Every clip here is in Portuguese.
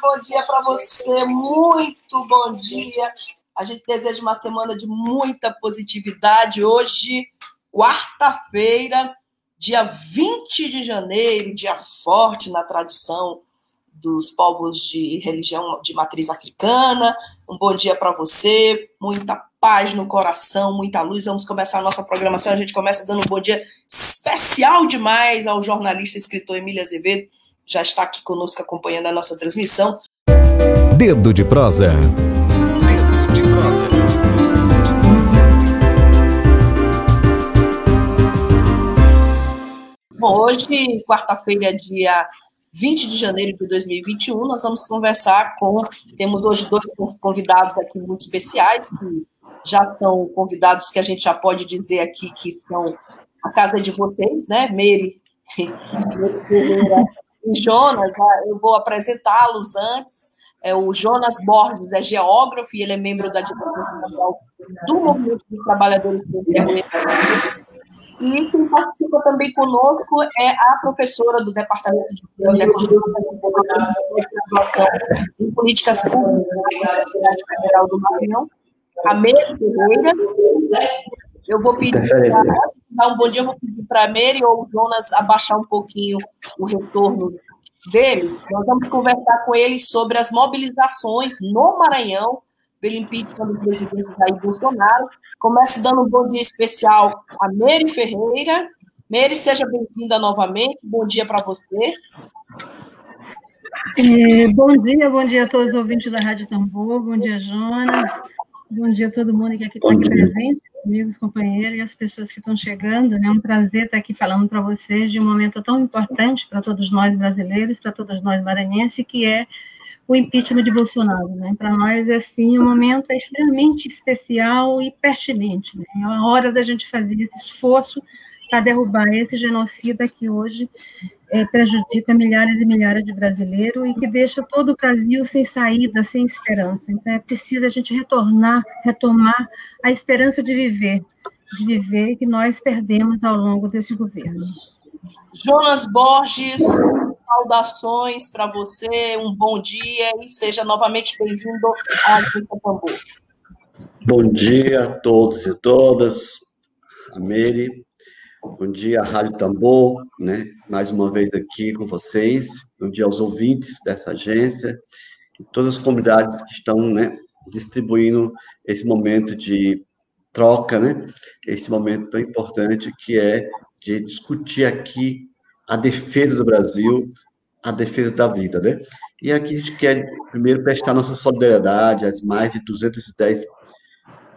bom dia para você, muito bom dia. A gente deseja uma semana de muita positividade. Hoje, quarta-feira, dia 20 de janeiro, dia forte na tradição dos povos de religião de matriz africana. Um bom dia para você, muita paz no coração, muita luz. Vamos começar a nossa programação. A gente começa dando um bom dia especial demais ao jornalista e escritor Emília Azevedo, já está aqui conosco acompanhando a nossa transmissão. Dedo de prosa. Dedo de prosa. Bom, hoje, quarta-feira, dia 20 de janeiro de 2021, nós vamos conversar com. Temos hoje dois convidados aqui muito especiais, que já são convidados que a gente já pode dizer aqui que são a casa de vocês, né? Meire, E Jonas. Né? Eu vou apresentá-los antes. É, o Jonas Borges é geógrafo e ele é membro da direção do Movimento dos Trabalhadores do e quem participa também conosco é a professora do Departamento de em Políticas Públicas da Universidade Federal do Maranhão, a Meire Ferreira. Eu vou pedir para dar um bom dia, eu vou pedir para a Meire ou o Jonas abaixar um pouquinho o retorno dele. Nós vamos conversar com eles sobre as mobilizações no Maranhão pelo impeachment do presidente Jair Bolsonaro. Começo dando um bom dia especial a Meire Ferreira. Meire, seja bem-vinda novamente. Bom dia para você. É, bom dia, bom dia a todos os ouvintes da Rádio Tambor. Bom dia, Jonas. Bom dia a todo mundo que aqui está aqui presente, amigos, companheiros e as pessoas que estão chegando. É um prazer estar aqui falando para vocês de um momento tão importante para todos nós brasileiros, para todos nós maranhenses, que é o impeachment de Bolsonaro. Né? Para nós, é assim, um momento extremamente especial e pertinente. Né? É a hora da gente fazer esse esforço para derrubar esse genocida que hoje é, prejudica milhares e milhares de brasileiros e que deixa todo o Brasil sem saída, sem esperança. Então, é preciso a gente retornar, retomar a esperança de viver, de viver que nós perdemos ao longo desse governo. Jonas Borges, saudações para você, um bom dia e seja novamente bem-vindo à Agência Tambor. Bom dia a todos e todas, a Meire, bom dia Rádio Tambor, né? mais uma vez aqui com vocês, bom dia aos ouvintes dessa agência, e todas as comunidades que estão né, distribuindo esse momento de troca, né? esse momento tão importante que é de discutir aqui a defesa do Brasil, a defesa da vida, né? E aqui a gente quer primeiro prestar nossa solidariedade às mais de 210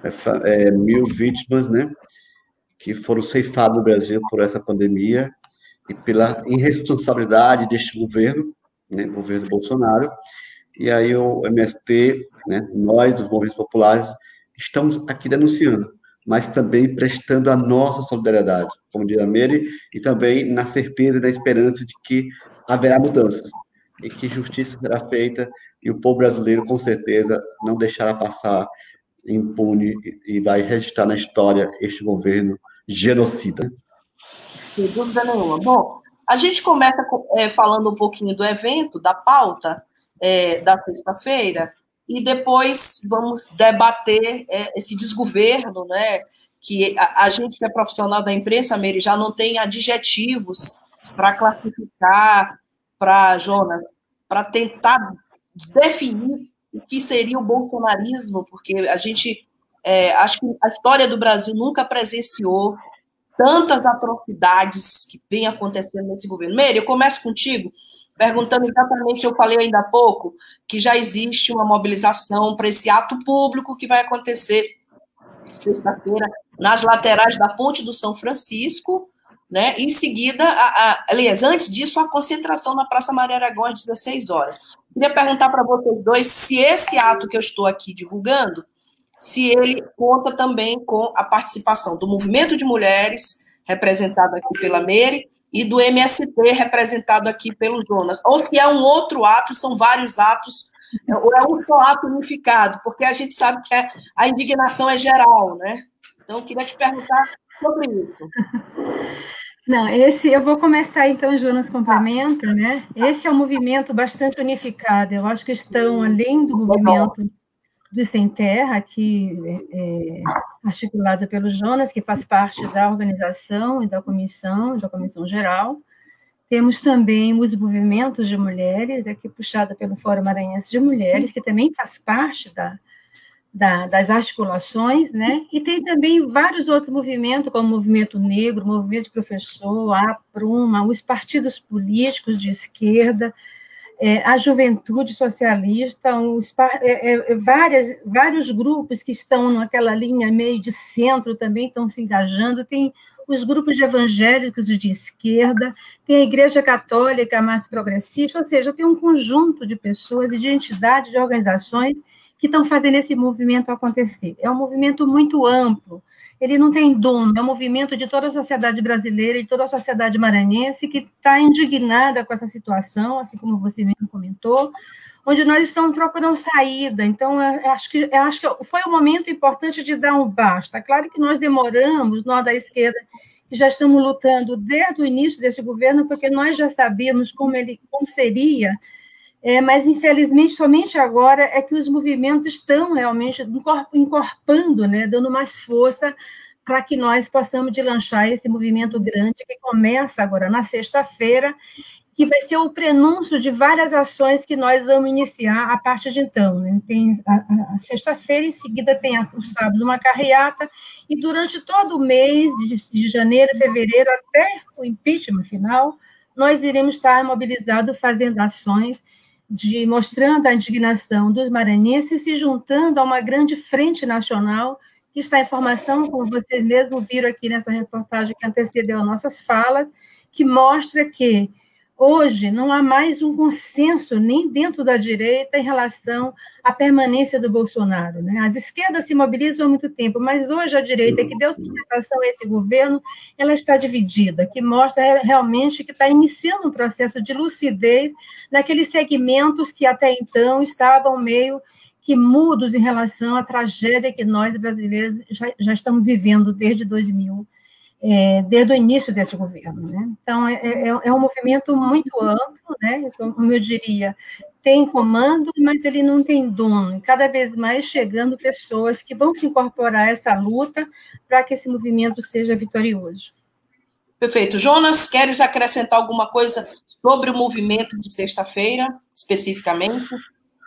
é, é, mil vítimas, né? Que foram ceifadas no Brasil por essa pandemia e pela irresponsabilidade deste governo, né? Governo Bolsonaro. E aí o MST, né? Nós, os movimentos populares, estamos aqui denunciando mas também prestando a nossa solidariedade, como diz a Meire, e também na certeza e na esperança de que haverá mudanças e que justiça será feita e o povo brasileiro, com certeza, não deixará passar impune e vai registrar na história este governo genocida. Sem dúvida nenhuma. Bom, a gente começa é, falando um pouquinho do evento, da pauta é, da sexta-feira, e depois vamos debater é, esse desgoverno, né? Que a, a, gente que é profissional da imprensa, Meire, já não tem adjetivos para classificar, para Jonas, para tentar definir o que seria o bolsonarismo, porque a gente é, acho que a história do Brasil nunca presenciou tantas atrocidades que vem acontecendo nesse governo. Meire, eu começo contigo perguntando exatamente, eu falei ainda há pouco, que já existe uma mobilização para esse ato público que vai acontecer sexta-feira nas laterais da Ponte do São Francisco, né? Em seguida, a, a, aliás, antes disso, a concentração na Praça Maria Aragão às 16 horas. Queria perguntar para vocês dois se esse ato que eu estou aqui divulgando, se ele conta também com a participação do movimento de mulheres, representado aqui pela Meire, e do MST, representado aqui pelo Jonas, ou se é um outro ato, são vários atos, ou é um só ato unificado, porque a gente sabe que a indignação é geral, né? Então, eu queria te perguntar sobre isso. Não, esse eu vou começar então, Jonas complementa, né? Esse é um movimento bastante unificado. Eu acho que estão além do movimento do Sem Terra, aqui é, articulado pelo Jonas, que faz parte da organização e da comissão, da comissão geral. Temos também os movimentos de mulheres, aqui puxado pelo Fórum Maranhense de Mulheres, que também faz parte da, da, das articulações, né? E tem também vários outros movimentos, como o Movimento Negro, o Movimento de Professor, a Pruma, os partidos políticos de esquerda, é, a Juventude Socialista, os, é, é, várias, vários grupos que estão naquela linha meio de centro também estão se engajando, tem os grupos de evangélicos de esquerda, tem a Igreja Católica mais progressista, ou seja, tem um conjunto de pessoas e de entidades, de organizações que estão fazendo esse movimento acontecer. É um movimento muito amplo, ele não tem dono, é um movimento de toda a sociedade brasileira e toda a sociedade maranhense que está indignada com essa situação, assim como você mesmo comentou, onde nós estamos procurando saída. Então, eu acho que, eu acho que foi um momento importante de dar um basta. Claro que nós demoramos, nós da esquerda, que já estamos lutando desde o início desse governo, porque nós já sabíamos como ele como seria é, mas, infelizmente, somente agora é que os movimentos estão realmente encorpando, né, dando mais força para que nós possamos lançar esse movimento grande que começa agora na sexta-feira, que vai ser o prenúncio de várias ações que nós vamos iniciar a partir de então. Né? Tem a, a sexta-feira, em seguida tem a, o sábado uma carreata, e durante todo o mês de, de janeiro, fevereiro, até o impeachment final, nós iremos estar mobilizados fazendo ações de mostrando a indignação dos maranhenses se juntando a uma grande frente nacional que está em formação, como vocês mesmos viram aqui nessa reportagem que antecedeu nossas falas, que mostra que Hoje não há mais um consenso nem dentro da direita em relação à permanência do Bolsonaro. Né? As esquerdas se mobilizam há muito tempo, mas hoje a direita, que deu sustentação a esse governo, ela está dividida, que mostra realmente que está iniciando um processo de lucidez naqueles segmentos que até então estavam meio que mudos em relação à tragédia que nós brasileiros já, já estamos vivendo desde 2000 é, desde o início desse governo. Né? Então, é, é, é, um movimento muito amplo, né? como eu diria, tem comando, mas ele não tem dono, e cada vez mais chegando pessoas que vão se incorporar a essa luta para que esse movimento seja vitorioso. Perfeito. Jonas, queres acrescentar alguma coisa sobre o movimento de sexta-feira, especificamente?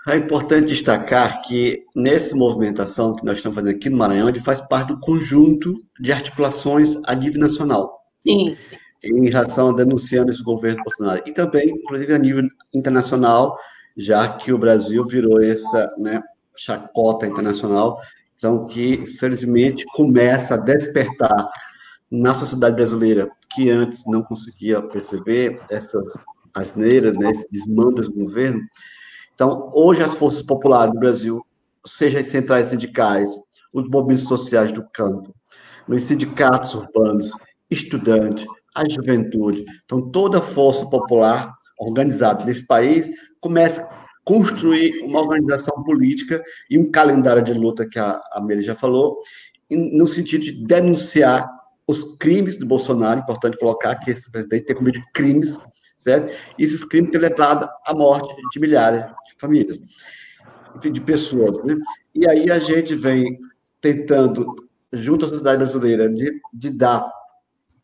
É importante destacar que nessa movimentação que nós estamos fazendo aqui no Maranhão, ele faz parte do conjunto de articulações a nível nacional. Sim, sim. Em relação a denunciando esse governo Bolsonaro. E também, inclusive, a nível internacional, já que o Brasil virou essa né, chacota internacional, então que, felizmente, começa a despertar na sociedade brasileira, que antes não conseguia perceber essas asneiras, né, esse desmando do governo, então, hoje as forças populares do Brasil, seja as centrais sindicais, os movimentos sociais do campo, nos sindicatos urbanos, estudantes, a juventude, então toda a força popular organizada nesse país começa a construir uma organização política e um calendário de luta que a, a Mary já falou, no sentido de denunciar os crimes do Bolsonaro, importante colocar que esse presidente tem cometido crimes, certo? E esses crimes têm levado à morte de milhares famílias, de pessoas, né? E aí a gente vem tentando, junto à sociedade brasileira, de, de dar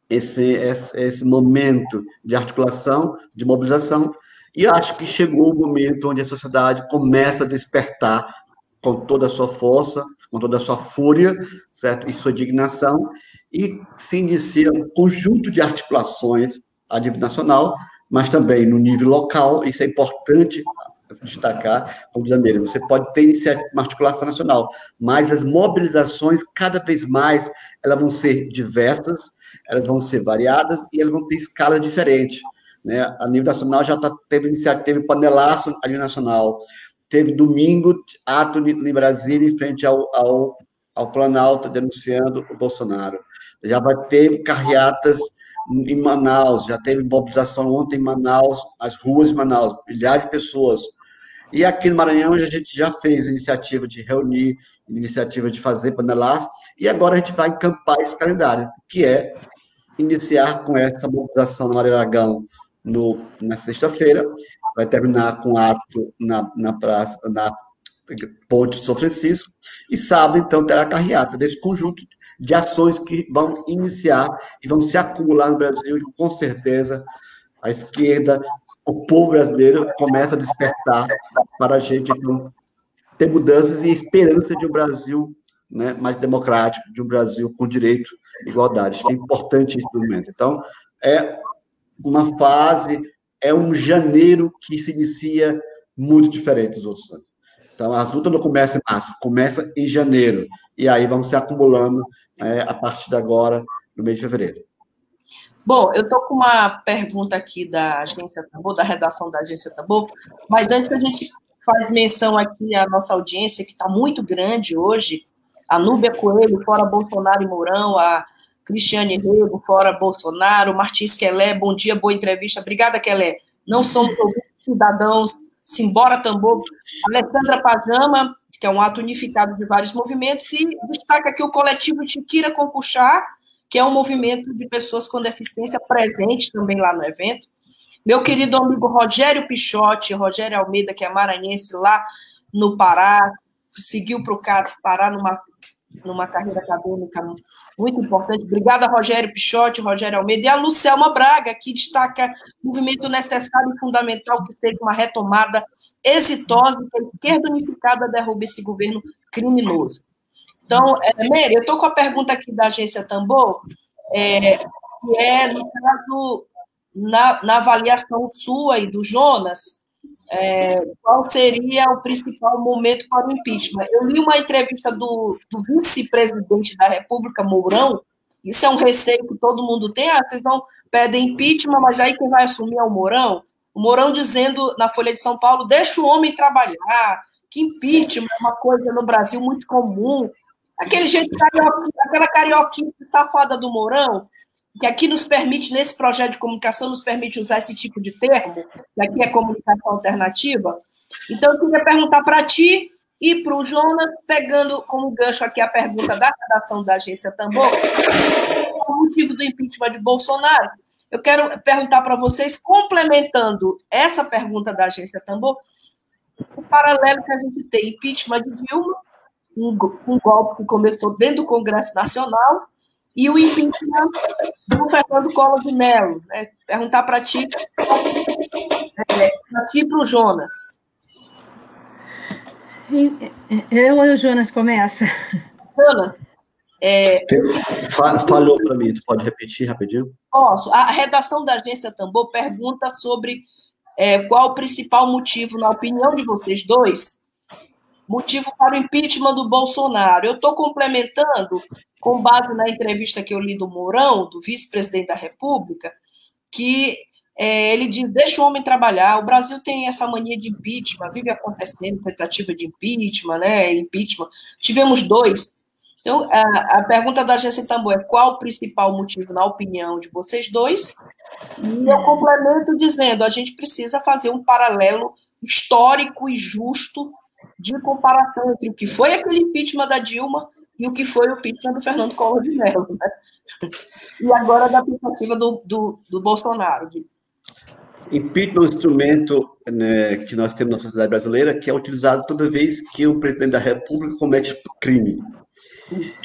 esse, esse, esse momento de articulação, de mobilização, e acho que chegou o momento onde a sociedade começa a despertar com toda a sua força, com toda a sua fúria, certo? E sua indignação, e se inicia um conjunto de articulações a nível nacional, mas também no nível local, isso é importante destacar, como diz a Miriam, você pode ter uma articulação nacional, mas as mobilizações, cada vez mais, elas vão ser diversas, elas vão ser variadas e elas vão ter escalas diferentes. Né? A nível nacional já tá, teve iniciativa, teve panelaço a nível nacional. Teve domingo ato em Brasília em frente ao, ao, ao Planalto denunciando o Bolsonaro. Já vai ter carreatas em Manaus, já teve mobilização ontem em Manaus, as ruas de Manaus, milhares de pessoas. E aqui no Maranhão a gente já fez iniciativa de reunir, iniciativa de fazer panelaço, e agora a gente vai encampar esse calendário, que é iniciar com essa mobilização no Maria Aragão no, na sexta-feira, vai terminar com ato na, na praça, na Ponte de São Francisco, e sábado, então, terá a carreata desse conjunto de ações que vão iniciar e vão se acumular no Brasil, e com certeza a esquerda, o povo brasileiro começa a despertar para a gente então, ter mudanças e esperança de um Brasil né, mais democrático, de um Brasil com direito e igualdade. É importante esse momento. Então, é uma fase, é um janeiro que se inicia muito diferente dos outros anos. Então, a luta não começa em março, começa em janeiro. E aí vão se acumulando é, a partir de agora, no mês de fevereiro. Bom, eu estou com uma pergunta aqui da Agência Tambor, da redação da Agência Tambor, mas antes a gente faz menção aqui à nossa audiência, que está muito grande hoje, a Núbia Coelho, fora Bolsonaro e Mourão, a Cristiane Rego, fora Bolsonaro, Martins Quelé, bom dia, boa entrevista. Obrigada, Quelé. Não somos cidadãos Simbora Tambor, Alessandra Pajama, que é um ato unificado de vários movimentos, e destaca aqui o coletivo Chiquira Compuxá, que é um movimento de pessoas com deficiência presente também lá no evento. Meu querido amigo Rogério Pichotti, Rogério Almeida, que é maranhense lá no Pará, seguiu para o Pará numa, numa carreira acadêmica muito importante. Obrigada, Rogério Pichotti, Rogério Almeida, e a Lucelma Braga, que destaca movimento necessário e fundamental que seja uma retomada exitosa que a esquerda unificada derrube esse governo criminoso. Então, é, eu estou com a pergunta aqui da agência Tambor, é, que é, no caso, na, na avaliação sua e do Jonas, é, qual seria o principal momento para o impeachment. Eu li uma entrevista do, do vice-presidente da República, Mourão, isso é um receio que todo mundo tem, ah, vocês vão pedem impeachment, mas aí quem vai assumir é o Mourão. O Mourão dizendo na Folha de São Paulo, deixa o homem trabalhar, que impeachment é uma coisa no Brasil muito comum. Aquele jeito, aquela carioquinha safada do Mourão, que aqui nos permite, nesse projeto de comunicação, nos permite usar esse tipo de termo, que aqui é comunicação alternativa. Então, eu queria perguntar para ti e para o Jonas, pegando como gancho aqui a pergunta da redação da agência Tambor, o motivo do impeachment de Bolsonaro. Eu quero perguntar para vocês, complementando essa pergunta da agência Tambor, o paralelo que a gente tem, impeachment de Dilma, um, um golpe que começou dentro do Congresso Nacional, e o impeachment do Fernando Collor de Mello. Né? Perguntar para ti, é, para ti e para o Jonas. Eu ou o Jonas começa? Jonas. É... Falou para mim, tu pode repetir rapidinho? Posso. A redação da agência Tambor pergunta sobre é, qual o principal motivo, na opinião de vocês dois, motivo para o impeachment do Bolsonaro. Eu estou complementando, com base na entrevista que eu li do Mourão, do vice-presidente da República, que é, ele diz: deixa o homem trabalhar. O Brasil tem essa mania de impeachment, vive acontecendo tentativa de impeachment, né? Impeachment. Tivemos dois. Então, a, a pergunta da agência Tambor é qual o principal motivo, na opinião de vocês dois? E eu complemento dizendo: a gente precisa fazer um paralelo histórico e justo de comparação entre o que foi aquele impeachment da Dilma e o que foi o impeachment do Fernando Collor de Mello. Né? E agora da tentativa do, do, do Bolsonaro. Impeachment é um instrumento né, que nós temos na sociedade brasileira que é utilizado toda vez que o presidente da República comete crime.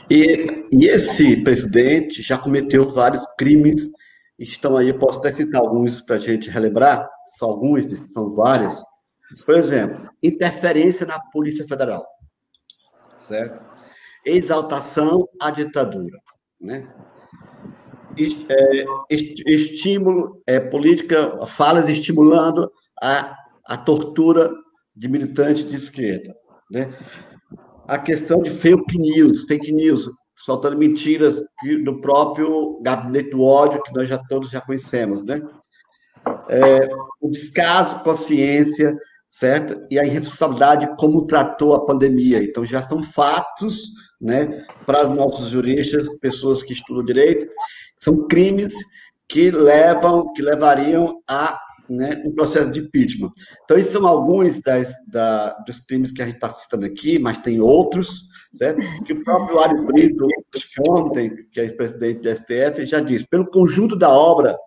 E, e esse presidente já cometeu vários crimes, estão aí, posso até citar alguns para a gente relembrar, são alguns, são vários. Por exemplo, interferência na Polícia Federal, certo? Exaltação à ditadura, né? É, estímulo, é, política, falas estimulando a, a tortura de militantes de esquerda, né? A questão de fake news, fake news, soltando mentiras do próprio gabinete do ódio que nós já todos já conhecemos, né? é, o descaso com a ciência, certo? E a irresponsabilidade como tratou a pandemia. Então, já são fatos, né, para os nossos juristas, pessoas que estudam direito, são crimes que levam, que levariam a né, um processo de impeachment. Então, esses são alguns das, da, dos crimes que a gente está citando aqui, mas tem outros, certo? Que o próprio Mário Brito, ontem, que é presidente do STF, já disse, pelo conjunto da obra,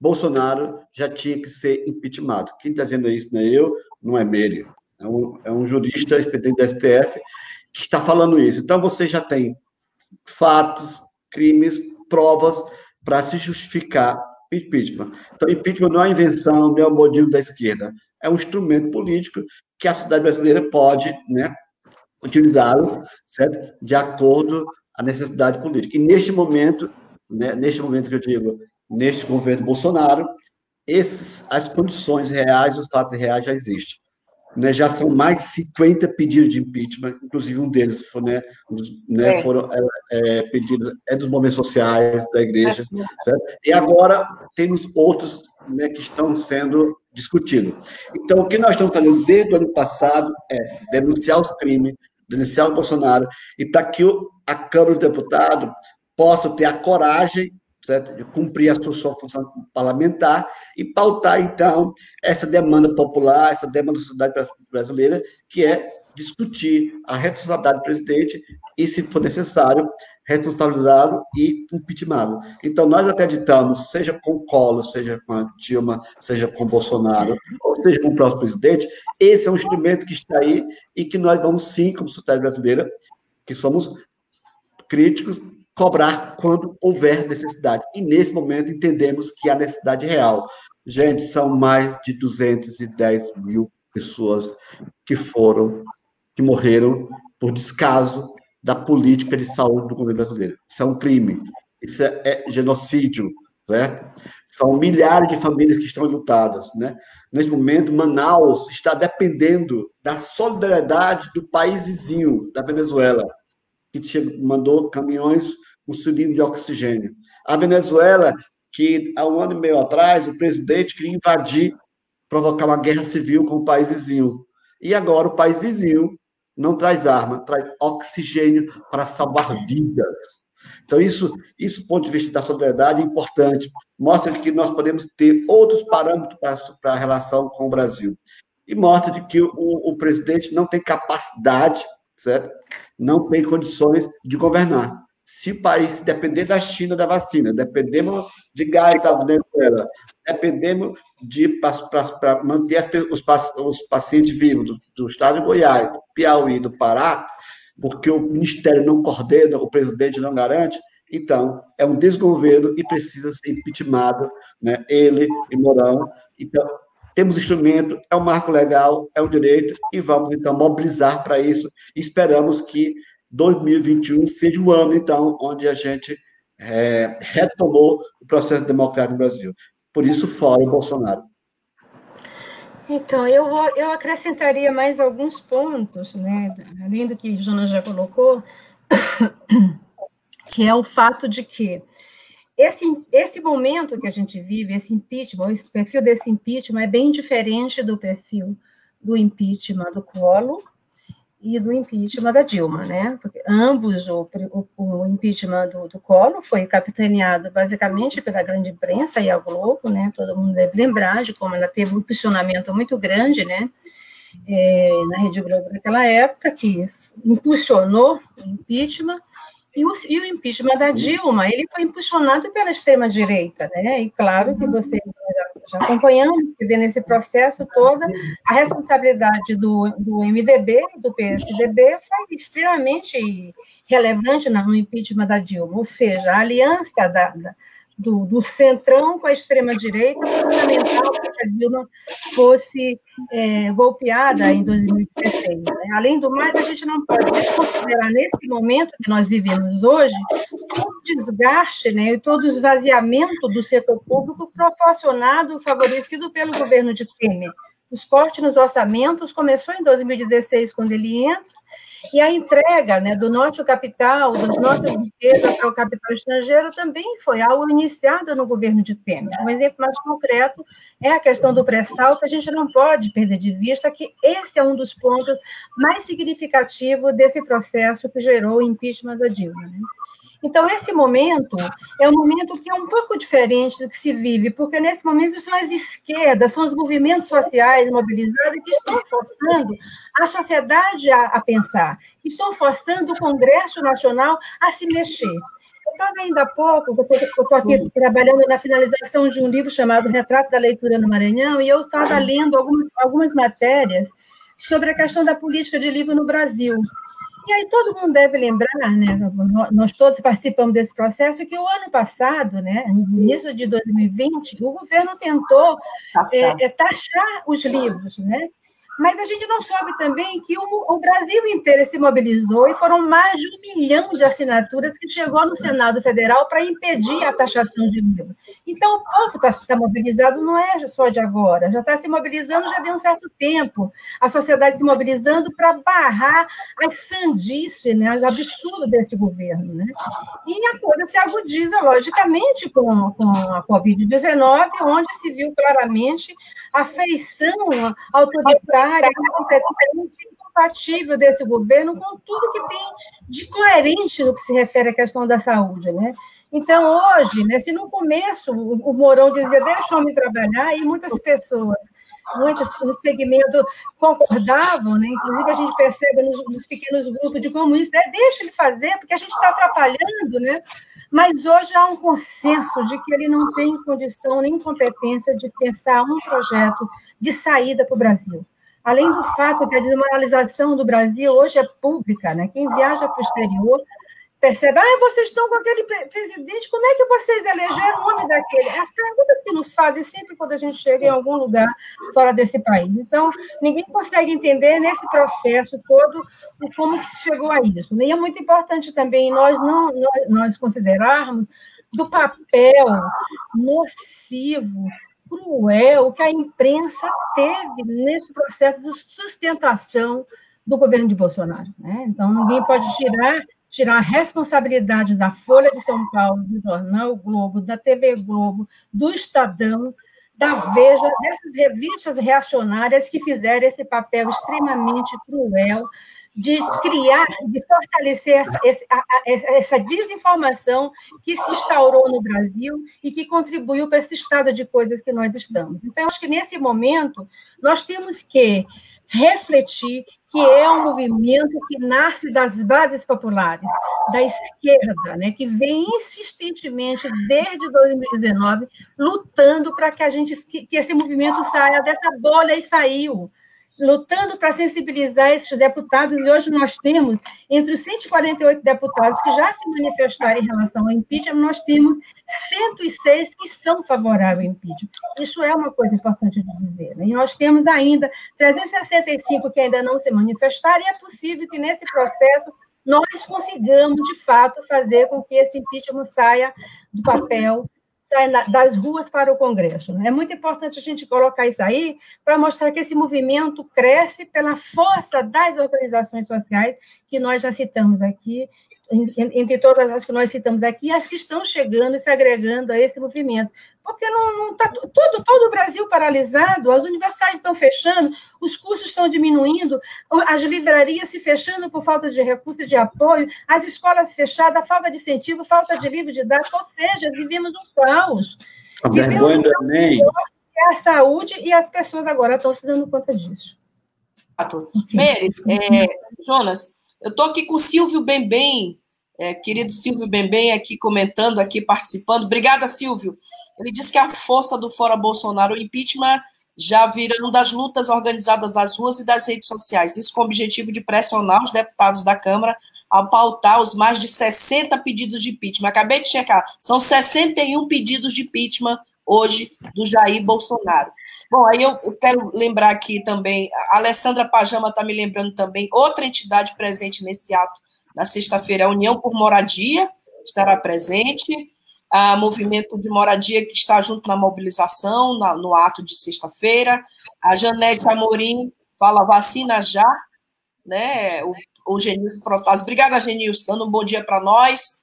Bolsonaro já tinha que ser impeachmentado. Quem está dizendo isso não é eu, não é Meire. É um, é um jurista, expediente do STF, que está falando isso. Então, você já tem fatos, crimes, provas para se justificar impeachment. Então, impeachment não é invenção, não é o modelo da esquerda. É um instrumento político que a sociedade brasileira pode né, utilizá-lo, certo? De acordo à necessidade política. E neste momento, né, neste momento que eu digo, neste governo Bolsonaro, esses, as condições reais, os fatos reais já existem. Né, já são mais de 50 pedidos de impeachment, inclusive um deles foi, né, né, é. foram é, é, pedidos é dos movimentos sociais da igreja, certo? e agora temos outros né, que estão sendo discutidos. Então, o que nós estamos fazendo desde o ano passado é denunciar os crimes, denunciar o Bolsonaro, e para que a Câmara dos Deputados possa ter a coragem certo? de cumprir a sua função parlamentar e pautar, então, essa demanda popular, essa demanda da sociedade brasileira, que é discutir a responsabilidade do presidente e, se for necessário, responsabilizá-lo e impeachmentá-lo. Então, nós acreditamos, seja com Collor, seja com Dilma, seja com Bolsonaro, ou seja com o próximo presidente, esse é um instrumento que está aí e que nós vamos, sim, como sociedade brasileira, que somos críticos, cobrar quando houver necessidade. E nesse momento entendemos que há necessidade real. Gente, são mais de 210 mil pessoas que foram, que morreram por descaso da política de saúde do governo brasileiro. Isso é um crime. Isso é, é genocídio. Né? São milhares de famílias que estão lutadas. Né? Nesse momento, Manaus está dependendo da solidariedade do país vizinho, da Venezuela, que mandou caminhões com cilindro de oxigênio. A Venezuela, que há um ano e meio atrás, o presidente queria invadir, provocar uma guerra civil com o país vizinho. E agora o país vizinho não traz arma, traz oxigênio para salvar vidas. Então, isso, isso, do ponto de vista da solidariedade, é importante. Mostra que nós podemos ter outros parâmetros para, para a relação com o Brasil. E mostra de que o, o presidente não tem capacidade, certo? Não tem condições de governar. Se país depender da China da vacina, dependemos de gás da Venezuela, dependemos de para manter as, os, os, pacientes vivos do, do estado de Goiás, do Piauí, do Pará, porque o ministério não coordena, o presidente não garante, então é um desgoverno e precisa ser impeachmentado, né? Ele e Mourão. Então temos instrumento, é um marco legal, é um direito e vamos então mobilizar para isso. Esperamos que 2021 seja o ano, então, onde a gente é, retomou o processo democrático no Brasil. Por isso, fora o Bolsonaro. Então, eu, vou, eu acrescentaria mais alguns pontos, né, além do que Jonas já colocou, que é o fato de que esse, esse momento que a gente vive, esse impeachment, esse perfil desse impeachment é bem diferente do perfil do impeachment do Collor, e do impeachment da Dilma, né? Porque ambos, o, o, o impeachment do, do Collor foi capitaneado basicamente pela grande imprensa e a Globo, né? Todo mundo deve lembrar de como ela teve um posicionamento muito grande, né? É, na Rede Globo naquela época, que impulsionou o impeachment, e o, e o, impeachment da Dilma, ele foi impulsionado pela extrema-direita, né? E claro que você acompanhando nesse processo todo, a responsabilidade do, do MDB, do PSDB, foi extremamente relevante no impeachment da Dilma, ou seja, a aliança da, da do, do centrão com a extrema-direita, fundamental que a Dilma fosse é, golpeada em 2016. Né? Além do mais, a gente não pode desconsiderar, nesse momento que nós vivemos hoje, todo o desgaste né, e todo o esvaziamento do setor público proporcionado, favorecido pelo governo de Temer Os cortes nos orçamentos começou em 2016, quando ele entra, e a entrega né, do nosso capital, das nossas riquezas para o capital estrangeiro também foi algo iniciado no governo de Temer. Um exemplo mais concreto é a questão do pré-sal, que a gente não pode perder de vista que esse é um dos pontos mais significativos desse processo que gerou o impeachment da Dilma. Né? Então, esse momento é um momento que é um pouco diferente do que se vive, porque nesse momento são as esquerdas, são os movimentos sociais mobilizados que estão forçando a sociedade a, a pensar, que estão forçando o Congresso Nacional a se mexer. Eu estava ainda há pouco, eu estou aqui trabalhando na finalização de um livro chamado Retrato da Leitura no Maranhão, e eu estava lendo algumas, algumas matérias sobre a questão da política de livro no Brasil. E aí todo mundo deve lembrar, né, nós todos participamos desse processo, que o ano passado, né, no início de 2020, o governo tentou é, taxar os livros, né, mas a gente não soube também que o, o, Brasil inteiro se mobilizou e foram mais de um milhão de assinaturas que chegou no Senado Federal para impedir a taxação de livro. Então, o povo está tá mobilizado não é só de agora, já está se mobilizando já vem um certo tempo. A sociedade se mobilizando para barrar as sandices, né, o absurdo desse governo. Né? E a coisa se agudiza, logicamente, com, com a Covid-19, onde se viu claramente a feição autoritária completamente incompatível desse governo com tudo que tem de coerente no que se refere à questão da saúde, né? Então, hoje, né, se no começo o, Mourão dizia, deixa eu me trabalhar, e muitas pessoas, muitos no segmento concordavam, né? inclusive a gente percebe nos, nos, pequenos grupos de como isso é, deixa ele fazer, porque a gente está atrapalhando, né? Mas hoje há um consenso de que ele não tem condição nem competência de pensar um projeto de saída para o Brasil. Além do fato que a desmoralização do Brasil hoje é pública, né? Quem viaja para o exterior percebe, ah, vocês estão com aquele presidente, como é que vocês elegeram o nome daquele? As perguntas que nos fazem sempre quando a gente chega em algum lugar fora desse país. Então, ninguém consegue entender nesse processo todo como se chegou a isso. E é muito importante também nós não nós considerarmos do papel nocivo cruel que a imprensa teve nesse processo de sustentação do governo de Bolsonaro. Né? Então, ninguém pode tirar, tirar a responsabilidade da Folha de São Paulo, do Jornal Globo, da TV Globo, do Estadão, da Veja, dessas revistas reacionárias que fizeram esse papel extremamente cruel de criar, de fortalecer essa, essa, desinformação que se instaurou no Brasil e que contribuiu para esse estado de coisas que nós estamos. Então, acho que nesse momento nós temos que refletir que é um movimento que nasce das bases populares, da esquerda, né, que vem insistentemente desde 2019 lutando para que a gente que esse movimento saia dessa bolha e saiu lutando para sensibilizar esses deputados, e hoje nós temos, entre os 148 deputados que já se manifestaram em relação ao impeachment, nós temos 106 que são favoráveis ao impeachment. Isso é uma coisa importante de dizer. Né? E nós temos ainda 365 que ainda não se manifestaram, e é possível que nesse processo nós consigamos, de fato, fazer com que esse impeachment saia do papel das ruas para o Congresso. Né? É muito importante a gente colocar isso aí para mostrar que esse movimento cresce pela força das organizações sociais que nós já citamos aqui entre todas as que nós citamos aqui, as que estão chegando e se agregando a esse movimento. Porque não está todo, todo o Brasil paralisado, as universidades estão fechando, os cursos estão diminuindo, as livrarias se fechando por falta de recursos de apoio, as escolas fechadas, falta de incentivo, falta de livro didático, ou seja, vivemos um caos. A vergonha um também. É a saúde e as pessoas agora estão se dando conta disso. Meire, é, Jonas, eu estou aqui com o Silvio Bembem, é, querido Silvio Bembem aqui comentando, aqui participando. Obrigada, Silvio. Ele disse que a força do Fora Bolsonaro, o impeachment, já viram das lutas organizadas nas ruas e das redes sociais. Isso com o objetivo de pressionar os deputados da Câmara a pautar os mais de 60 pedidos de impeachment. Acabei de checar, são 61 pedidos de impeachment hoje do Jair Bolsonaro. Bom, aí eu, eu quero lembrar aqui também, a Alessandra Pajama está me lembrando também, outra entidade presente nesse ato na sexta-feira, a União por Moradia estará presente, o Movimento de Moradia que está junto na mobilização, na, no ato de sexta-feira, A Janete Amorim fala vacina já, né? O, o Genilson Protásio. Obrigada, Genilson, dando um bom dia para nós.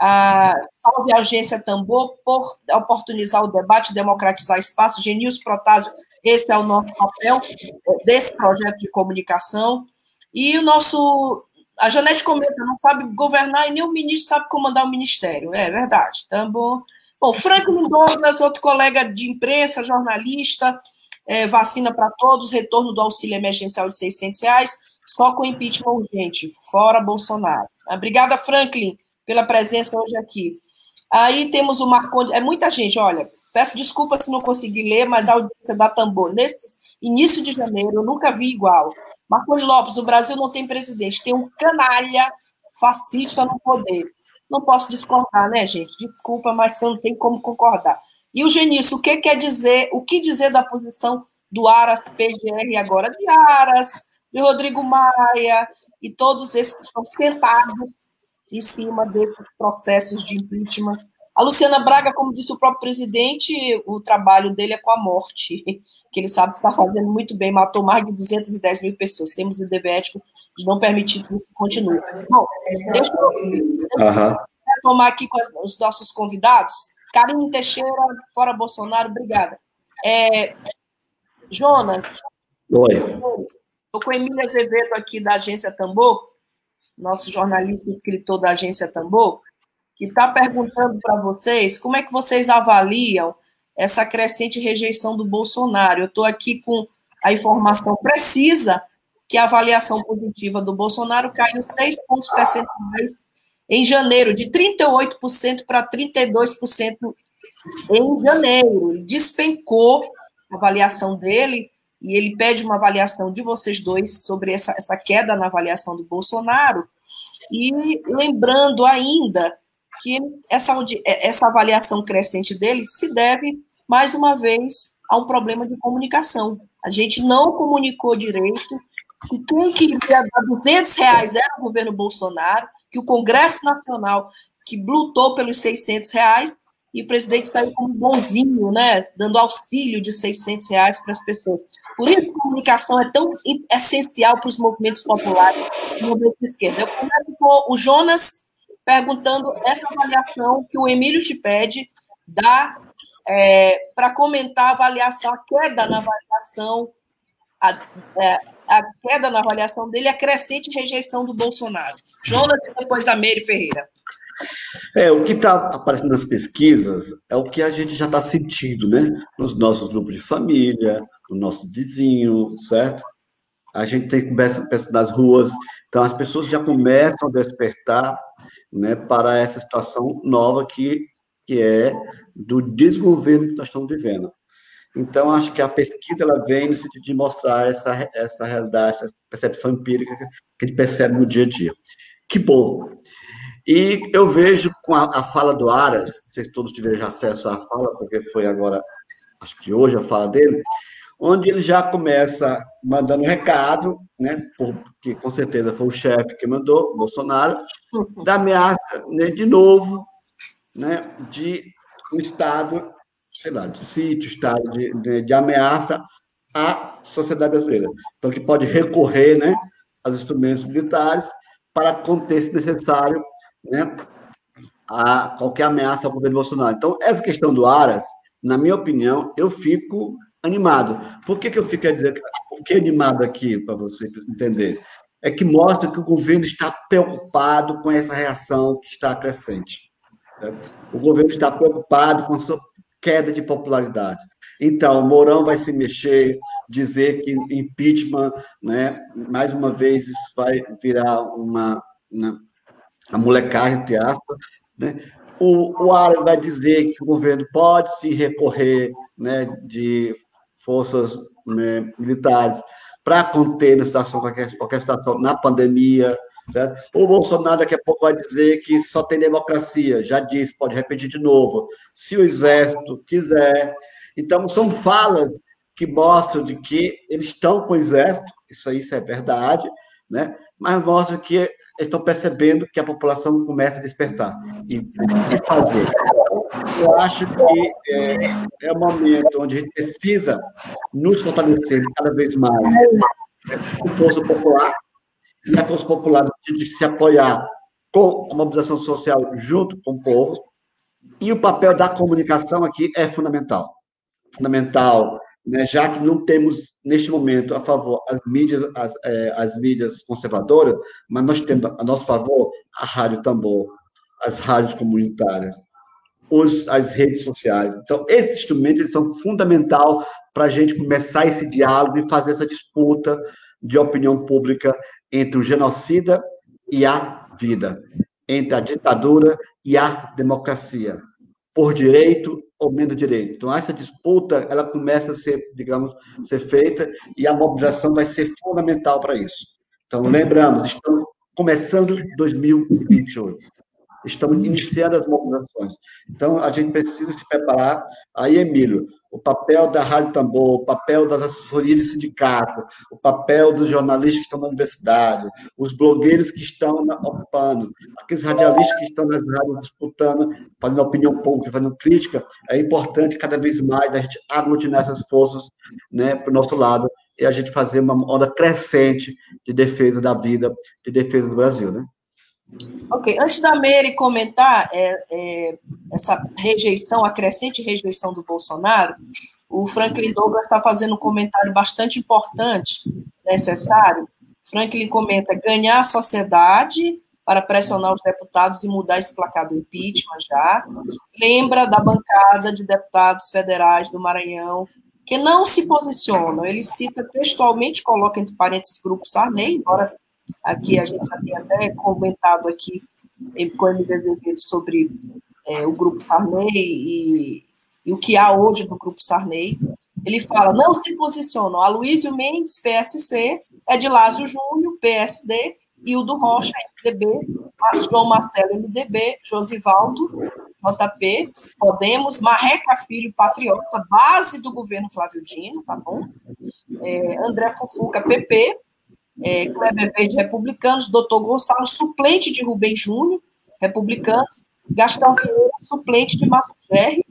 Ah, salve a agência Tambor por oportunizar o debate, democratizar espaço. Genilson Protásio, esse é o nosso papel desse projeto de comunicação. E o nosso. A Janete comenta, não sabe governar e nem o ministro sabe comandar o ministério. É verdade. Tambor. Bom, Franklin Douglas, outro colega de imprensa, jornalista, é, vacina para todos, retorno do auxílio emergencial de 600 reais, só com impeachment urgente, fora Bolsonaro. Obrigada, Franklin, pela presença hoje aqui. Aí temos o Marcondes, é muita gente, olha, peço desculpa se não consegui ler, mas a audiência da Tambor, nesse início de janeiro, eu nunca vi igual. Marconi Lopes, o Brasil não tem presidente, tem um canalha fascista no poder. Não posso discordar, né, gente? Desculpa, mas não tem como concordar. E o Genício, o que quer dizer, o que dizer da posição do Aras PGR agora? De Aras, de Rodrigo Maia e todos esses que estão sentados em cima desses processos de impeachment. A Luciana Braga, como disse o próprio presidente, o trabalho dele é com a morte, que ele sabe que está fazendo muito bem, matou mais de 210 mil pessoas. Temos o dever ético de não permitir que isso continue. Bom, deixa eu, uhum. tomar aqui com os nossos convidados. Karine Teixeira, fora Bolsonaro, obrigada. É, Jonas. Oi. Estou com Emília Azevedo aqui da Agência Tambor, nosso jornalista e escritor da Agência Tambor, que está perguntando para vocês como é que vocês avaliam essa crescente rejeição do Bolsonaro. Eu estou aqui com a informação precisa que a avaliação positiva do Bolsonaro caiu 6 pontos percentuais em janeiro, de 38% para 32% em janeiro. Despencou a avaliação dele e ele pede uma avaliação de vocês dois sobre essa, essa queda na avaliação do Bolsonaro. E lembrando ainda que essa, essa avaliação crescente dele se deve, mais uma vez, a um problema de comunicação. A gente não comunicou direito que quem queria dar 200 reais era o governo Bolsonaro, que o Congresso Nacional, que lutou pelos 600 reais, e o presidente saiu como bonzinho, né, dando auxílio de 600 reais para as pessoas. Por isso, a comunicação é tão essencial para os movimentos populares no movimento de esquerda. Eu começo com o Jonas perguntando essa avaliação que o Emílio te pede dá é, para comentar a avaliação, a queda na avaliação, a, é, a queda na avaliação dele, a crescente rejeição do Bolsonaro. Jonas depois da Meire Ferreira. É, o que está aparecendo nas pesquisas é o que a gente já está sentindo, né? Nos nossos grupos de família, no nosso vizinho, certo? A gente tem conversa nas ruas, então as pessoas já começam a despertar né, para essa situação nova que, que é do desgoverno que nós estamos vivendo. Então, acho que a pesquisa ela vem no sentido de mostrar essa, essa realidade, essa percepção empírica que a gente percebe no dia a dia. Que bom! E eu vejo com a, a fala do Aras, se todos tiveram acesso à fala, porque foi agora, acho que hoje a fala dele, onde ele já começa mandando um recado, né, porque com certeza foi o chefe que mandou, Bolsonaro, da ameaça né, de novo, né, de um estado sei lá, de sítio, estado de, de, de ameaça à sociedade brasileira. Então, que pode recorrer né, aos instrumentos militares para conter, se necessário, né, a qualquer ameaça ao governo Bolsonaro. Então, essa questão do Aras, na minha opinião, eu fico animado. Por que, que eu fico a dizer, por que animado aqui, para você entender? É que mostra que o governo está preocupado com essa reação que está crescente. O governo está preocupado com a sua queda de popularidade. Então, Mourão vai se mexer, dizer que impeachment, né, mais uma vez, isso vai virar uma, uma, uma molecagem, entre aspas, né? O, o vai dizer que o governo pode se recorrer né, de forças né, militares para conter a situação, qualquer, qualquer situação na pandemia, Certo? O Bolsonaro daqui a pouco vai dizer que só tem democracia, já disse, pode repetir de novo, se o exército quiser. Então, são falas que mostram de que eles estão com o exército, isso aí isso é verdade, né? Mas mostra que estão percebendo que a população começa a despertar e, e fazer. Eu acho que é, é um momento onde a gente precisa nos fortalecer cada vez mais com força popular, e a força popular de se apoiar com a mobilização social junto com o povo, e o papel da comunicação aqui é fundamental. Fundamental, né, já que não temos, neste momento, a favor as mídias, as, é, as mídias conservadoras, mas nós temos a nosso favor a Rádio Tambor, as rádios comunitárias, os, as redes sociais. Então, esses instrumentos eles são fundamental para a gente começar esse diálogo e fazer essa disputa de opinião pública entre o genocida e a vida, entre a ditadura e a democracia, por direito ou menos direito. Então, essa disputa ela começa a ser, digamos, ser feita e a mobilização vai ser fundamental para isso. Então, lembramos, estamos começando 2028. Estamos iniciando as mobilizações. Então, a gente precisa se preparar. Aí, Emílio, o papel da Rádio Tambor, o papel das assessorias de sindicato, o papel dos jornalistas que estão na universidade, os blogueiros que estão ocupando, aqueles radialistas que estão nas rádios disputando, fazendo opinião pública, fazendo crítica, é importante cada vez mais a gente aglutinar essas forças né, para o nosso lado e a gente fazer uma onda crescente de defesa da vida, de defesa do Brasil, né? Ok, antes da Mary comentar é, é, essa rejeição, a crescente rejeição do Bolsonaro, o Franklin Douglas está fazendo um comentário bastante importante, necessário. Franklin comenta: ganhar a sociedade para pressionar os deputados e mudar esse placar do impeachment já. Lembra da bancada de deputados federais do Maranhão que não se posicionam. Ele cita textualmente, coloca entre parênteses grupo Sarney, embora Aqui a gente já tem até comentado aqui com o MD Azevedo sobre é, o Grupo Sarney e, e, o que há hoje do Grupo Sarney. Ele fala, não se posicionam. Aloysio Mendes, PSC, Edilásio Júnior, PSD, e o do Rocha, MDB, João Marcelo, MDB, Josivaldo, JP, Podemos, Marreca Filho, Patriota, base do governo Flávio Dino, tá bom? É, André Fufuca, PP, é, Kleber Verde, republicanos, doutor Gonçalo, suplente de Rubem Júnior, republicanos, Gastão Vieira, suplente de Márcio Gerri,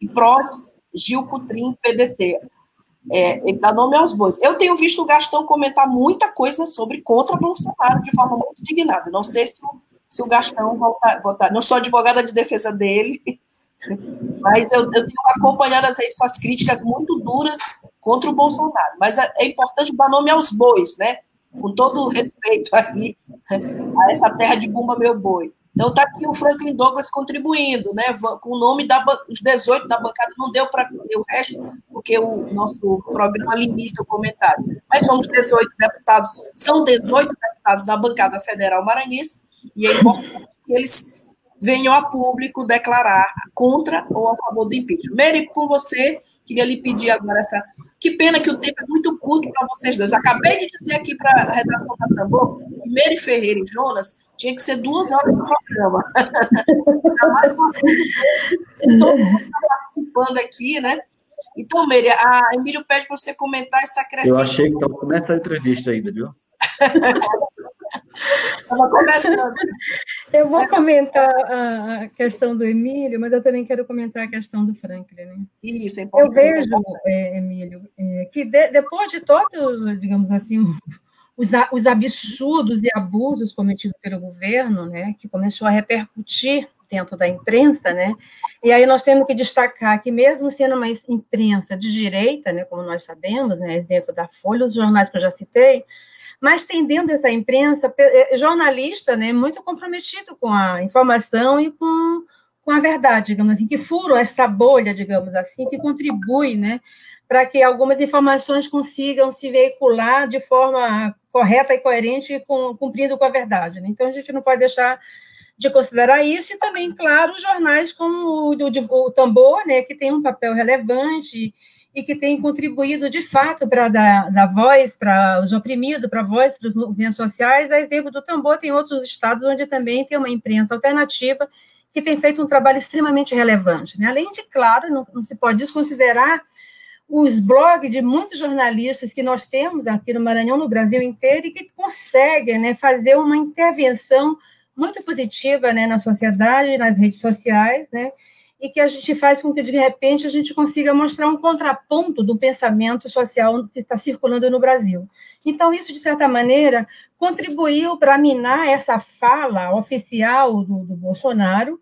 e Prós, Gil Cutrim, PDT. É, ele dá nome aos bois. Eu tenho visto o Gastão comentar muita coisa sobre contra Bolsonaro de forma muito indignada. Não sei se, se o Gastão voltar, voltar. Não sou advogada de defesa dele, mas eu, eu tenho acompanhado as, suas críticas muito duras contra o Bolsonaro. Mas é, é importante dar nome aos bois, né? Com todo o respeito aí a essa terra de Bumba Meu Boi. Então está aqui o Franklin Douglas contribuindo, né? Com o nome da os 18 da bancada, não deu para o resto, porque o nosso programa limita o comentário. Mas somos 18 deputados, são 18 deputados da bancada federal maranhense, e é importante que eles venham a público declarar contra ou a favor do impeachment. Mary, com você, queria lhe pedir agora essa que pena que o tempo é muito curto para vocês dois. Acabei de dizer aqui para a redação da Tambor que Meire Ferreira e Jonas tinha que ser duas horas do programa. uma todo mundo está participando aqui, né? Então, Meire, a Emílio pede para você comentar essa crescente. Eu achei que então começa a entrevista ainda, viu? Estava. Eu vou comentar a questão do Emílio, mas eu também quero comentar a questão do Franklin. Né? Isso, é Eu vejo, é, Emílio, é, que de, depois de todos, digamos assim, os, os absurdos e abusos cometidos pelo governo, né, que começou a repercutir dentro da imprensa, né? E aí nós temos que destacar que mesmo sendo uma imprensa de direita, né, como nós sabemos, né, exemplo da Folha, os jornais que eu já citei, mas tem dentro dessa imprensa é, jornalista né, muito comprometido com a informação e com, com a verdade, digamos assim, que furam essa bolha, digamos assim, que contribui né, para que algumas informações consigam se veicular de forma correta e coerente, com, cumprindo com a verdade. Né? Então, a gente não pode deixar de considerar isso, e também, claro, jornais como o, o, o Tambor, né, que tem um papel relevante e que tem contribuído de fato para dar, dar voz para os oprimidos, para a voz para os movimentos sociais. A exemplo do Tambor, tem outros estados onde também tem uma imprensa alternativa que tem feito um trabalho extremamente relevante. Né? Além de, claro, não, não se pode desconsiderar os blogs de muitos jornalistas que nós temos aqui no Maranhão, no Brasil inteiro, e que conseguem né, fazer uma intervenção muito positiva né, na sociedade, nas redes sociais, né, e que a gente faz com que, de repente, a gente consiga mostrar um contraponto do pensamento social que está circulando no Brasil. Então, isso, de certa maneira, contribuiu para minar essa fala oficial do, do Bolsonaro,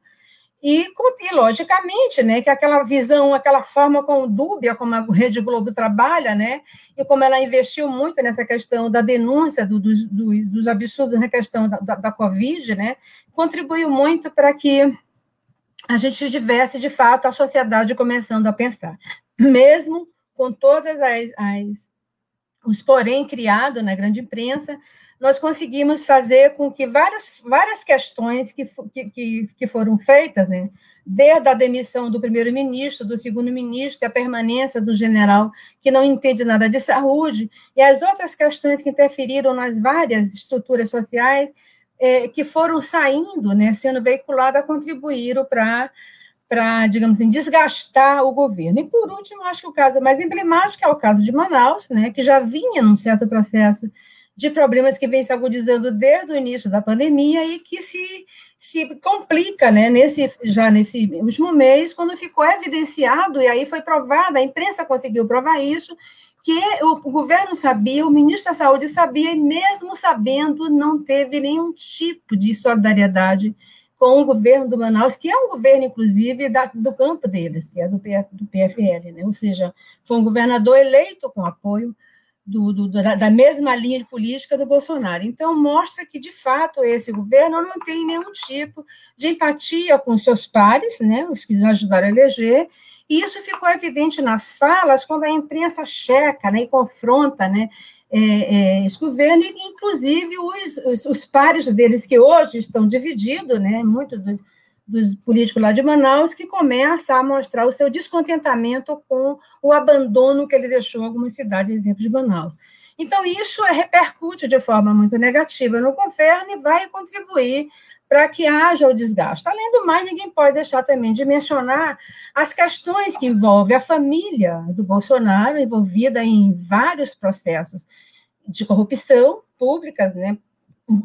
e, e, logicamente, né, que aquela visão, aquela forma com dúbia como a Rede Globo trabalha, né, e como ela investiu muito nessa questão da denúncia do, dos, do, dos absurdos na questão da, da, da Covid, né, contribuiu muito para que a gente tivesse, de fato, a sociedade começando a pensar. Mesmo com todas as, as os porém criados na grande imprensa, nós conseguimos fazer com que várias, várias questões que, que, que foram feitas, né, desde a demissão do primeiro-ministro, do segundo-ministro, a permanência do general que não entende nada de saúde, e as outras questões que interferiram nas várias estruturas sociais, é, que foram saindo, né, sendo veiculadas, contribuíram para para, digamos assim, desgastar o governo. E, por último, acho que o caso mais emblemático é o caso de Manaus, né, que já vinha num certo processo de problemas que vem se agudizando desde o início da pandemia e que se, se complica né, nesse, já nesse último mês, quando ficou evidenciado, e aí foi provado, a imprensa conseguiu provar isso, que o, governo sabia, o ministro da Saúde sabia, e mesmo sabendo, não teve nenhum tipo de solidariedade com o governo do Manaus, que é um governo, inclusive, da, do campo deles, que é do, PF, do PFL, né? ou seja, foi um governador eleito com apoio do, do, da mesma linha de política do Bolsonaro. Então, mostra que, de fato, esse governo não tem nenhum tipo de empatia com seus pares, né, os que ajudaram a eleger, e isso ficou evidente nas falas quando a imprensa checa né, e confronta né, é, é, esse governo, inclusive os, os, os, pares deles que hoje estão divididos, né, muito do, dos políticos lá de Manaus, que começa a mostrar o seu descontentamento com o abandono que ele deixou algumas cidades, exemplo de Manaus. Então, isso repercute de forma muito negativa no governo e vai contribuir para que haja o desgaste. Além do mais, ninguém pode deixar também de mencionar as questões que envolvem a família do Bolsonaro, envolvida em vários processos de corrupção públicas, né?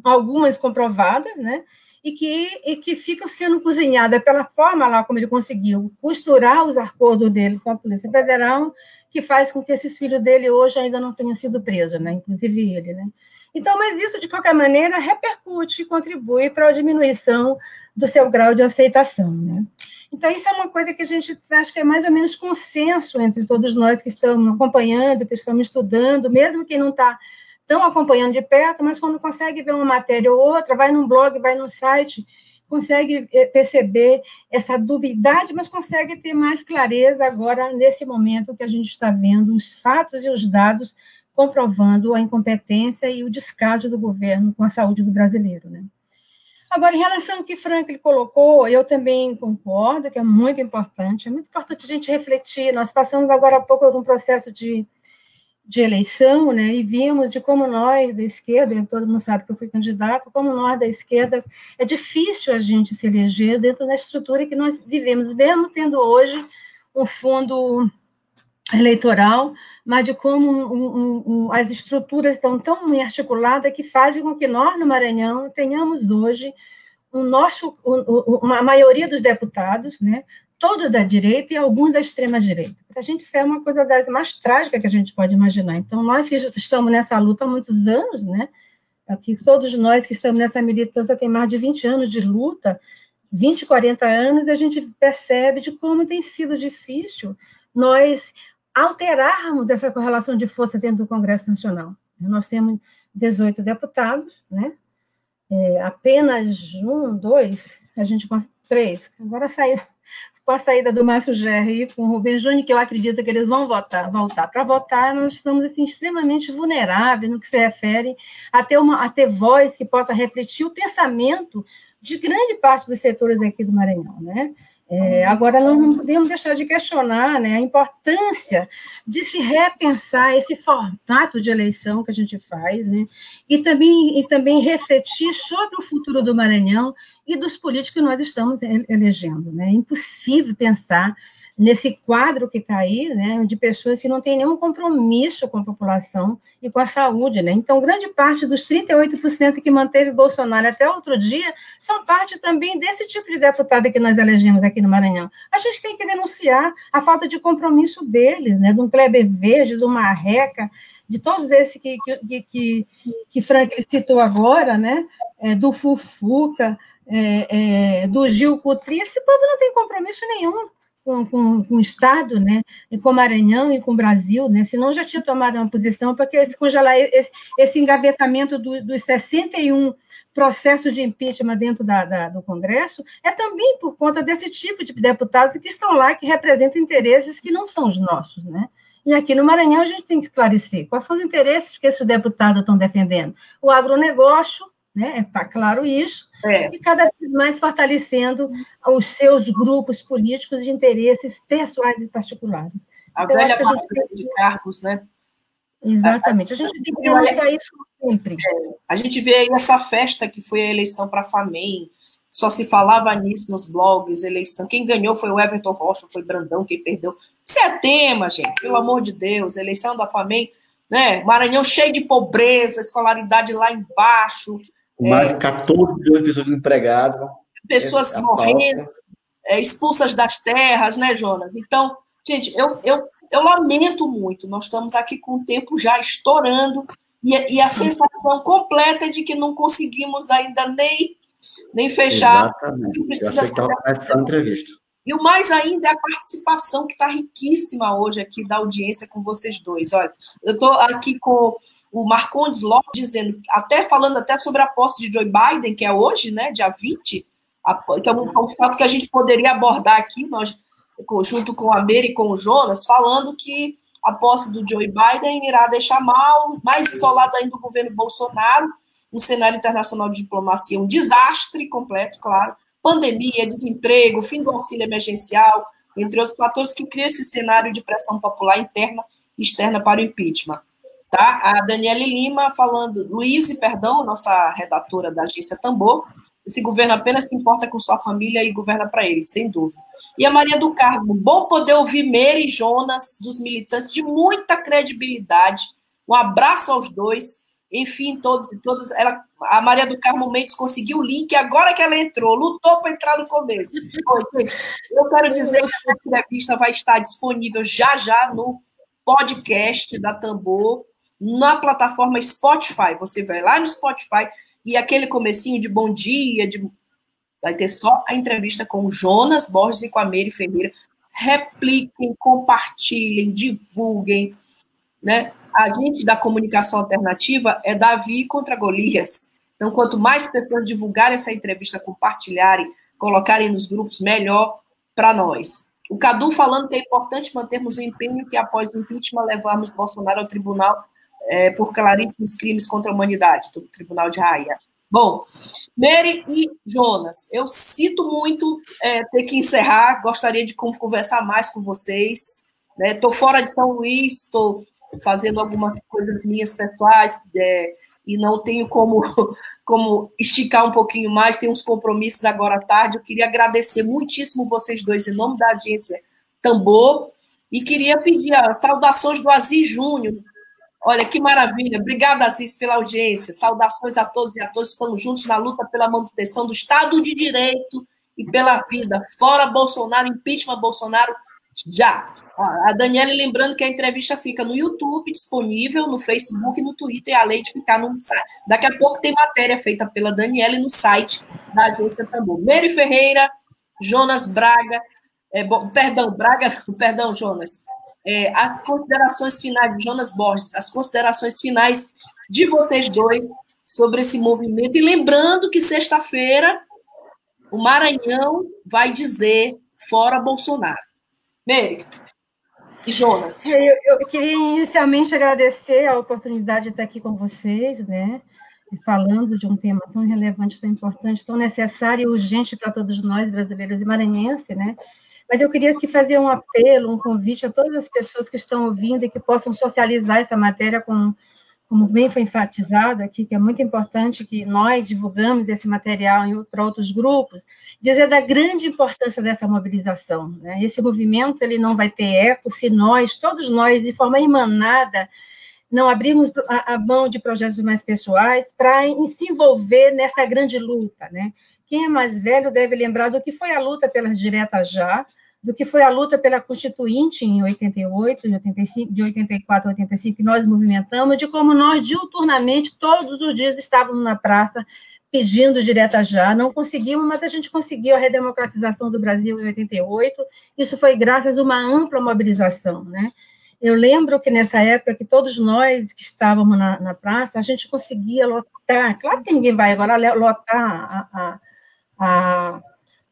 algumas comprovadas, né? e que, e que ficam sendo cozinhadas pela forma lá como ele conseguiu costurar os acordos dele com a Polícia Federal, que faz com que esses filhos dele hoje ainda não tenham sido presos, né? inclusive ele. Né? Então, mas isso, de qualquer maneira, repercute e contribui para a diminuição do seu grau de aceitação. Né? Então, isso é uma coisa que a gente acha que é mais ou menos consenso entre todos nós que estamos acompanhando, que estamos estudando, mesmo quem não está estão acompanhando de perto, mas quando consegue ver uma matéria ou outra, vai num blog, vai no site, consegue eh, perceber essa dubiedade, mas consegue ter mais clareza agora, nesse momento que a gente está vendo os fatos e os dados comprovando a incompetência e o descaso do governo com a saúde do brasileiro, né? Agora, em relação ao que Franklin colocou, eu também concordo que é muito importante, é muito importante a gente refletir. Nós passamos agora há pouco por um processo de de eleição, né, e vimos de como nós da esquerda, todo mundo sabe que eu fui candidato, como nós da esquerda, é difícil a gente se eleger dentro da estrutura que nós vivemos, mesmo tendo hoje um fundo eleitoral, mas de como um, um, um, as estruturas estão tão bem articuladas que fazem com que nós, no Maranhão, tenhamos hoje o nosso, uma maioria dos deputados, né, todo da direita e alguns da extrema-direita. Para a gente, isso é uma coisa das mais trágicas que a gente pode imaginar. Então, nós que estamos nessa luta há muitos anos, né? Aqui, todos nós que estamos nessa militância tem mais de 20 anos de luta, 20, 40 anos, a gente percebe de como tem sido difícil nós alterarmos essa correlação de força dentro do Congresso Nacional. Nós temos 18 deputados, né? É, apenas um, dois, a gente três. Agora saiu com a saída do Márcio Gerri e com o Rubem Júnior, que eu acredito que eles vão votar, voltar para votar, nós estamos assim, extremamente vulneráveis no que se refere a ter, uma, a ter voz que possa refletir o pensamento de grande parte dos setores aqui do Maranhão, né? É, agora, nós não podemos deixar de questionar né, a importância de se repensar esse formato de eleição que a gente faz, né, e, também, e também refletir sobre o futuro do Maranhão e dos políticos que nós estamos elegendo. Né? É impossível pensar nesse quadro que está aí, né, de pessoas que não têm nenhum compromisso com a população e com a saúde, né? Então, grande parte dos 38% que manteve Bolsonaro até outro dia são parte também desse tipo de deputado que nós elegemos aqui no Maranhão. A gente tem que denunciar a falta de compromisso deles, né, do Kleber Verde, do Marreca, de todos esses que, que, que, que Frank citou agora, né, é, do Fufuca, é, é, do Gil Cutri, esse povo não tem compromisso nenhum com, com, com, o Estado, né, e com o Maranhão e com o Brasil, né, senão já tinha tomado uma posição, porque esse congelar, esse, esse engavetamento do, dos 61 processos de impeachment dentro da, da, do Congresso é também por conta desse tipo de deputados que estão lá, que representam interesses que não são os nossos, né. E aqui no Maranhão a gente tem que esclarecer quais são os interesses que esses deputados estão defendendo. O agronegócio, né? Está claro isso, é. e cada vez mais fortalecendo os seus grupos políticos de interesses pessoais e particulares. A então, velha gente... de cargos, né? Exatamente, a gente tem que denunciar isso sempre. É. A gente vê aí essa festa que foi a eleição para a FAMEM, só se falava nisso nos blogs, eleição. Quem ganhou foi o Everton Rocha, foi Brandão, quem perdeu. Isso é tema, gente, pelo amor de Deus. Eleição da FAMEM, né? Maranhão cheio de pobreza, escolaridade lá embaixo, mais de 14 milhões de pessoas desempregadas. Pessoas é morrendo, é, expulsas das terras, né, Jonas? Então, gente, eu, eu, eu lamento muito. Nós estamos aqui com o tempo já estourando e, e a sensação completa é de que não conseguimos ainda nem, nem fechar. Exatamente. Precisa ser entrevista. E o mais ainda é a participação, que está riquíssima hoje aqui da audiência com vocês dois. Olha, eu estou aqui com o Marcondes Lopes dizendo, até falando até sobre a posse de Joe Biden, que é hoje, né, dia 20, a, que é um, é um, fato que a gente poderia abordar aqui, nós, junto com a Mary e com o Jonas, falando que a posse do Joe Biden irá deixar mal, mais isolado ainda o governo Bolsonaro, um cenário internacional de diplomacia, um desastre completo, claro, pandemia, desemprego, fim do auxílio emergencial, entre outros fatores que criam esse cenário de pressão popular interna e externa para o impeachment. Tá? A Daniele Lima falando, Luiz, perdão, nossa redatora da agência Tambor, esse governo apenas se importa com sua família e governa para ele, sem dúvida. E a Maria do Carmo, bom poder ouvir Meire e Jonas, dos militantes de muita credibilidade. Um abraço aos dois enfim, todos e todas. Ela, a Maria do Carmo Mendes conseguiu o link agora que ela entrou, lutou para entrar no começo. Oi, gente, eu quero dizer que essa entrevista vai estar disponível já já no podcast da Tambor, na plataforma Spotify. Você vai lá no Spotify e aquele comecinho de bom dia, de vai ter só a entrevista com o Jonas Borges e com a Mary Ferreira. Repliquem, compartilhem, divulguem, né? a gente da comunicação alternativa é Davi contra Golias. Então, quanto mais pessoas divulgarem essa entrevista, compartilharem, colocarem nos grupos, melhor para nós. O Cadu falando que é importante mantermos o empenho que, após o impeachment, levarmos Bolsonaro ao tribunal é, por claríssimos crimes contra a humanidade, do Tribunal de Raia. Bom, Mary e Jonas, eu sinto muito é, ter que encerrar, gostaria de conversar mais com vocês. Estou né? fora de São Luís, estou fazendo algumas coisas minhas pessoais é, e não tenho como, como esticar um pouquinho mais, tenho uns compromissos agora à tarde. Eu queria agradecer muitíssimo vocês dois em nome da agência Tambor e queria pedir saudações do Aziz Júnior. Olha que maravilha. Obrigada, Aziz, pela audiência. Saudações a todos e a todos. Estamos juntos na luta pela manutenção do Estado de Direito e pela vida. Fora Bolsonaro, impeachment Bolsonaro já. A Daniela lembrando que a entrevista fica no YouTube, disponível, no Facebook, no Twitter, e além de ficar no site. Daqui a pouco tem matéria feita pela Daniela no site da agência Tambor. Mary Ferreira, Jonas Braga, é, perdão, Braga, perdão, Jonas. É, as considerações finais de Jonas Borges, as considerações finais de vocês dois sobre esse movimento. E lembrando que sexta-feira o Maranhão vai dizer fora Bolsonaro. Mary e Jonas. Eu, eu, queria inicialmente agradecer a oportunidade de estar aqui com vocês, né? Falando de um tema tão relevante, tão importante, tão necessário e urgente para todos nós, brasileiros e maranhenses, né? Mas eu queria aqui fazer um apelo, um convite a todas as pessoas que estão ouvindo e que possam socializar essa matéria com, como bem foi enfatizado aqui, que é muito importante que nós divulgamos esse material para outros grupos, dizer da grande importância dessa mobilização. Né? Esse movimento ele não vai ter eco se nós, todos nós, de forma emanada, não abrirmos a, mão de projetos mais pessoais para se envolver nessa grande luta. Né? Quem é mais velho deve lembrar do que foi a luta pelas diretas já, do que foi a luta pela Constituinte em 88, de, 85, de 84 a 85, que nós movimentamos, de como nós, diuturnamente, todos os dias estávamos na praça pedindo direta já, não conseguimos, mas a gente conseguiu a redemocratização do Brasil em 88, isso foi graças a uma ampla mobilização, né? Eu lembro que nessa época que todos nós que estávamos na, na praça, a gente conseguia lotar, claro que ninguém vai agora lotar a, a, a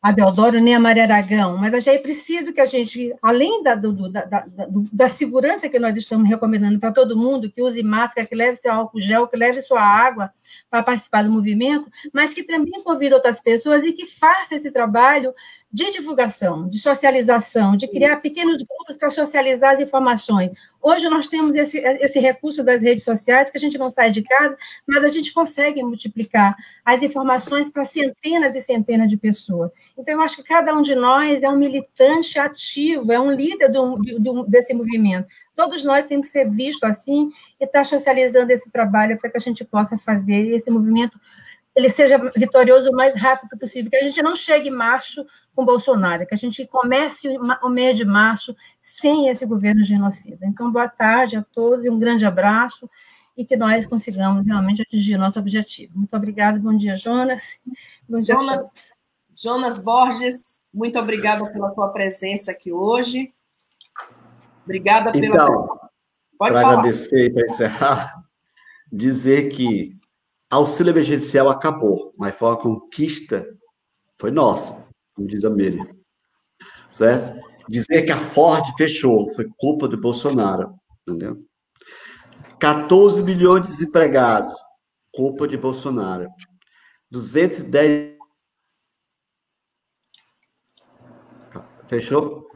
a Deodoro nem a Maria Aragão, mas já é preciso que a gente, além da, do, da, da, da, segurança que nós estamos recomendando para todo mundo, que use máscara, que leve seu álcool gel, que leve sua água para participar do movimento, mas que também convide outras pessoas e que faça esse trabalho de divulgação, de socialização, de criar pequenos grupos para socializar as informações. Hoje nós temos esse, esse recurso das redes sociais, que a gente não sai de casa, mas a gente consegue multiplicar as informações para centenas e centenas de pessoas. Então, eu acho que cada um de nós é um militante ativo, é um líder do, do, desse movimento. Todos nós temos que ser vistos assim e estar tá socializando esse trabalho para que a gente possa fazer esse movimento ele seja vitorioso o mais rápido possível, que a gente não chegue em março com Bolsonaro, que a gente comece o mês de março sem esse governo genocida. Então, boa tarde a todos e um grande abraço e que nós consigamos realmente atingir o nosso objetivo. Muito obrigada, bom dia, Jonas. Bom dia Jonas, Jonas Borges, muito obrigada pela tua presença aqui hoje. Obrigada pela. Então, para agradecer e para encerrar, dizer que auxílio emergencial acabou, mas foi uma conquista, foi nossa, como diz a Miriam. Certo? Dizer que a Ford fechou foi culpa do Bolsonaro, entendeu? 14 milhões de desempregados, culpa de Bolsonaro. 210 Fechou?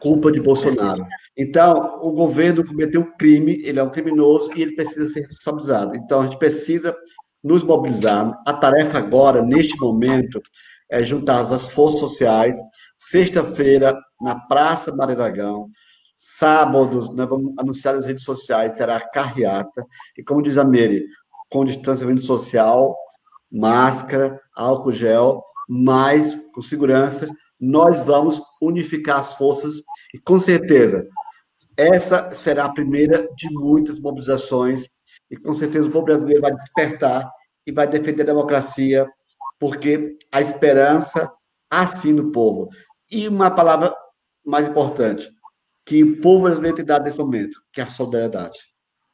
Culpa de Bolsonaro. Então, o governo cometeu um crime, ele é um criminoso e ele precisa ser responsabilizado. Então, a gente precisa nos mobilizar. A tarefa agora, neste momento, é juntar as forças sociais. Sexta-feira, na Praça Mariragão, sábados, nós vamos anunciar nas redes sociais, será a carreata. E como diz a Mary, com distanciamento social, máscara, álcool gel, mas com segurança, nós vamos unificar as forças e, com certeza, essa será a primeira de muitas mobilizações e com certeza o povo brasileiro vai despertar e vai defender a democracia, porque a esperança assim no povo. E uma palavra mais importante, que o povo brasileiro tem dado nesse momento, que é a solidariedade.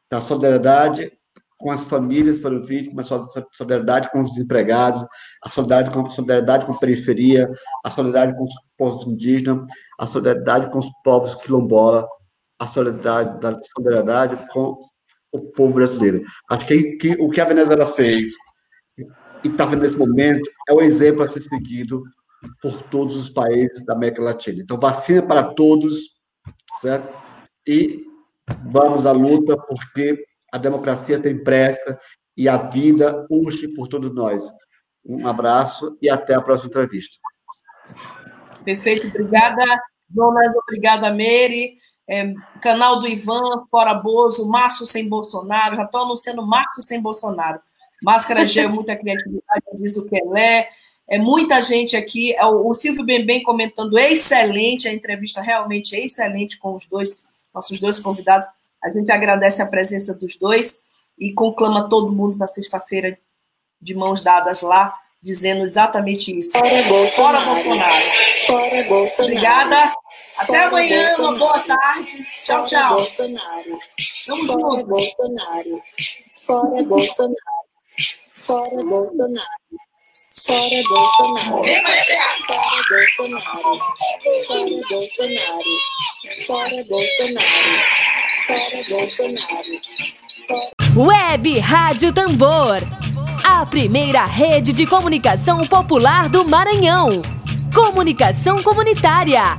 Então, a solidariedade com as famílias que foram vítimas, a solidariedade com os desempregados, a solidariedade com, a solidariedade com a periferia, a solidariedade com os povos indígenas, a solidariedade com os povos quilombola, a solidariedade, a solidariedade com o povo brasileiro. Acho que, que o que a Venezuela fez e está vendo nesse momento é o exemplo a ser seguido por todos os países da América Latina. Então, vacina para todos, certo? E vamos à luta, porque a democracia tem pressa e a vida urge por todos nós. Um abraço e até a próxima entrevista. Perfeito, obrigada, Jonas, obrigada, Mary é, canal do Ivan, Fora Bozo, Márcio sem Bolsonaro, já estou anunciando Márcio sem Bolsonaro. Máscara G, muita criatividade, diz o Kelé. É muita gente aqui. É o, o Silvio Bembem comentando, excelente, a entrevista realmente excelente com os dois, nossos dois convidados. A gente agradece a presença dos dois e conclama todo mundo para sexta-feira de mãos dadas lá, dizendo exatamente isso. Fora Bolsonaro. Fora Bolsonaro. Fora Bolsonaro. Obrigada. Até amanhã, Bolsonaro. uma boa tarde. Tchau, tchau. Fora Bolsonaro. Tamo Fora junto. Bolsonaro. Fora Bolsonaro. Fora Bolsonaro. Fora Bolsonaro. Fora Bolsonaro. Fora Bolsonaro. Fora Bolsonaro. Fora Bolsonaro. Web Rádio Tambor. A primeira rede de comunicação popular do Maranhão. Comunicação comunitária.